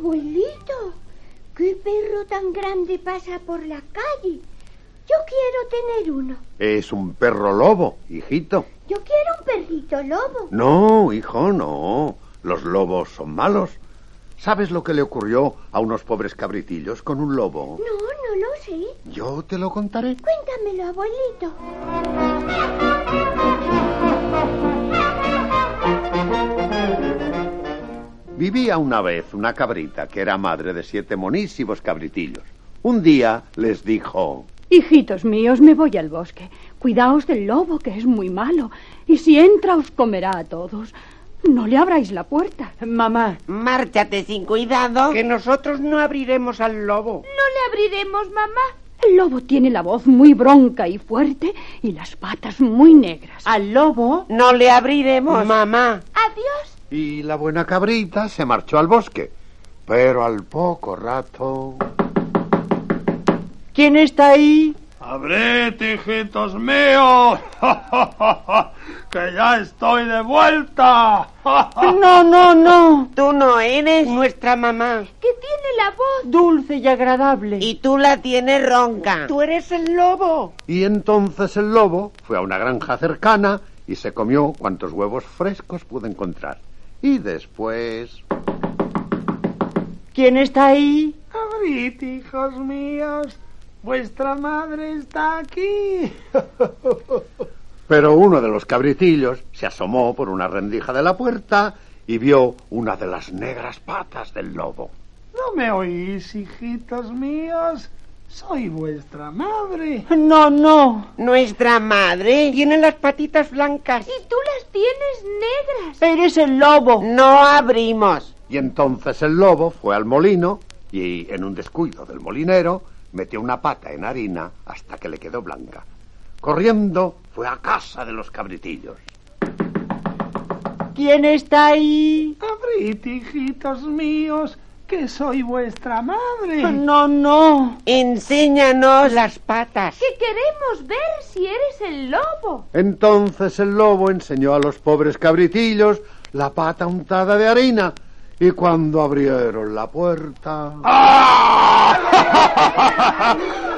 Abuelito, ¿qué perro tan grande pasa por la calle? Yo quiero tener uno. Es un perro lobo, hijito. Yo quiero un perrito lobo. No, hijo, no. Los lobos son malos. ¿Sabes lo que le ocurrió a unos pobres cabritillos con un lobo? No, no lo sé. Yo te lo contaré. Cuéntamelo, abuelito. Vivía una vez una cabrita que era madre de siete monísimos cabritillos. Un día les dijo... Hijitos míos, me voy al bosque. Cuidaos del lobo, que es muy malo, y si entra os comerá a todos. No le abráis la puerta. Mamá, Márchate sin cuidado. que nosotros no abriremos al lobo. No le abriremos, mamá. El lobo tiene la voz muy bronca y fuerte y las patas muy negras. Al lobo No le abriremos. Mamá, Adiós. Y la buena cabrita se marchó al bosque. Pero al poco rato... ¿quién está ahí? Abrid, hijitos míos, que ya estoy de vuelta. No, no, no. Tú no eres. Nuestra mamá, Que tiene la voz. dulce y agradable. Y tú la tienes ronca. tú eres el lobo. Y entonces el lobo fue a una granja cercana y se comió cuantos huevos frescos pudo encontrar. Y después... ¿Quién está ahí? Abrid, hijos míos, vuestra madre está aquí. Pero uno de los cabritillos se asomó por una rendija de la puerta y vio una de las negras patas del lobo. ¿No me oís, hijitos míos? Soy vuestra madre. No, no. Nuestra madre. Tiene las patitas blancas. Y tú las tienes negras. Eres el lobo. No abrimos. Y entonces el lobo fue al molino y, en un descuido del molinero, metió una pata en harina hasta que le quedó blanca. Corriendo fue a casa de los cabritillos. ¿Quién está ahí? Abrid, hijitos míos, que soy vuestra madre. No, no. Enséñanos las patas. Que queremos ver si eres el lobo. Entonces el lobo enseñó a los pobres cabritillos la pata untada de harina y cuando abrieron la puerta...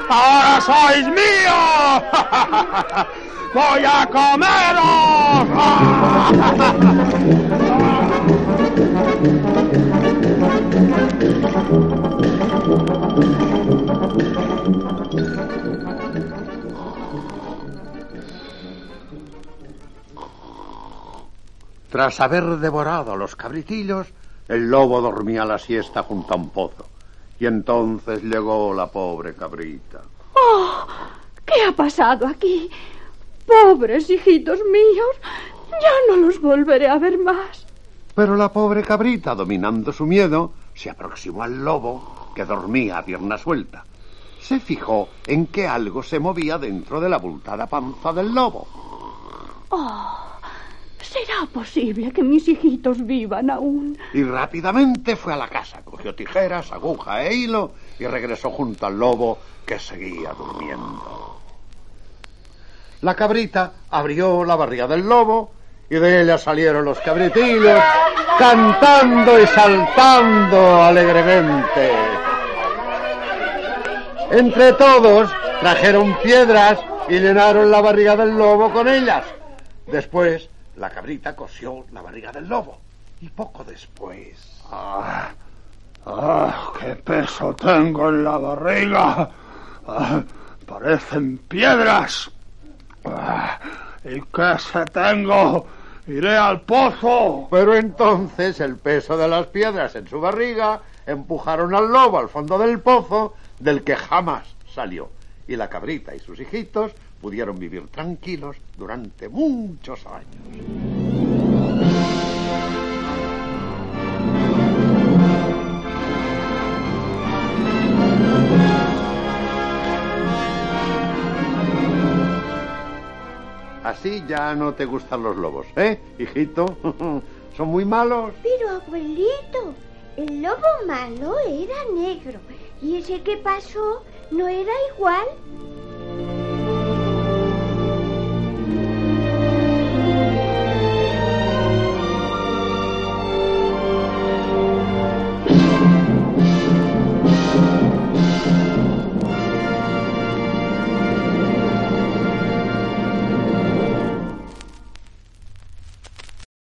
¡Ahora sois míos! ¡Voy a comeros! Tras haber devorado a los cabritillos, el lobo dormía la siesta junto a un pozo. Y entonces llegó la pobre cabrita. ¡Oh! ¿Qué ha pasado aquí? Pobres hijitos míos, ya no los volveré a ver más. Pero la pobre cabrita, dominando su miedo, se aproximó al lobo, que dormía a pierna suelta. Se fijó en que algo se movía dentro de la abultada panza del lobo. Oh, ¿será posible que mis hijitos vivan aún? Y rápidamente fue a la casa, cogió tijeras, aguja e hilo y regresó junto al lobo que seguía durmiendo. La cabrita abrió la barriga del lobo y de ella salieron los cabritillos cantando y saltando alegremente. Entre todos trajeron piedras y llenaron la barriga del lobo con ellas. Después la cabrita cosió la barriga del lobo y poco después... ¡Ah! ¡Ah! ¡Qué peso tengo en la barriga! ¡Ah! ¡Parecen piedras! ¡Ah! ¿Y qué se tengo? ¡Iré al pozo! Pero entonces el peso de las piedras en su barriga empujaron al lobo al fondo del pozo del que jamás salió. Y la cabrita y sus hijitos pudieron vivir tranquilos durante muchos años. Así ya no te gustan los lobos, ¿eh, hijito? ¿Son muy malos? Pero abuelito, el lobo malo era negro. ¿Y ese que pasó no era igual?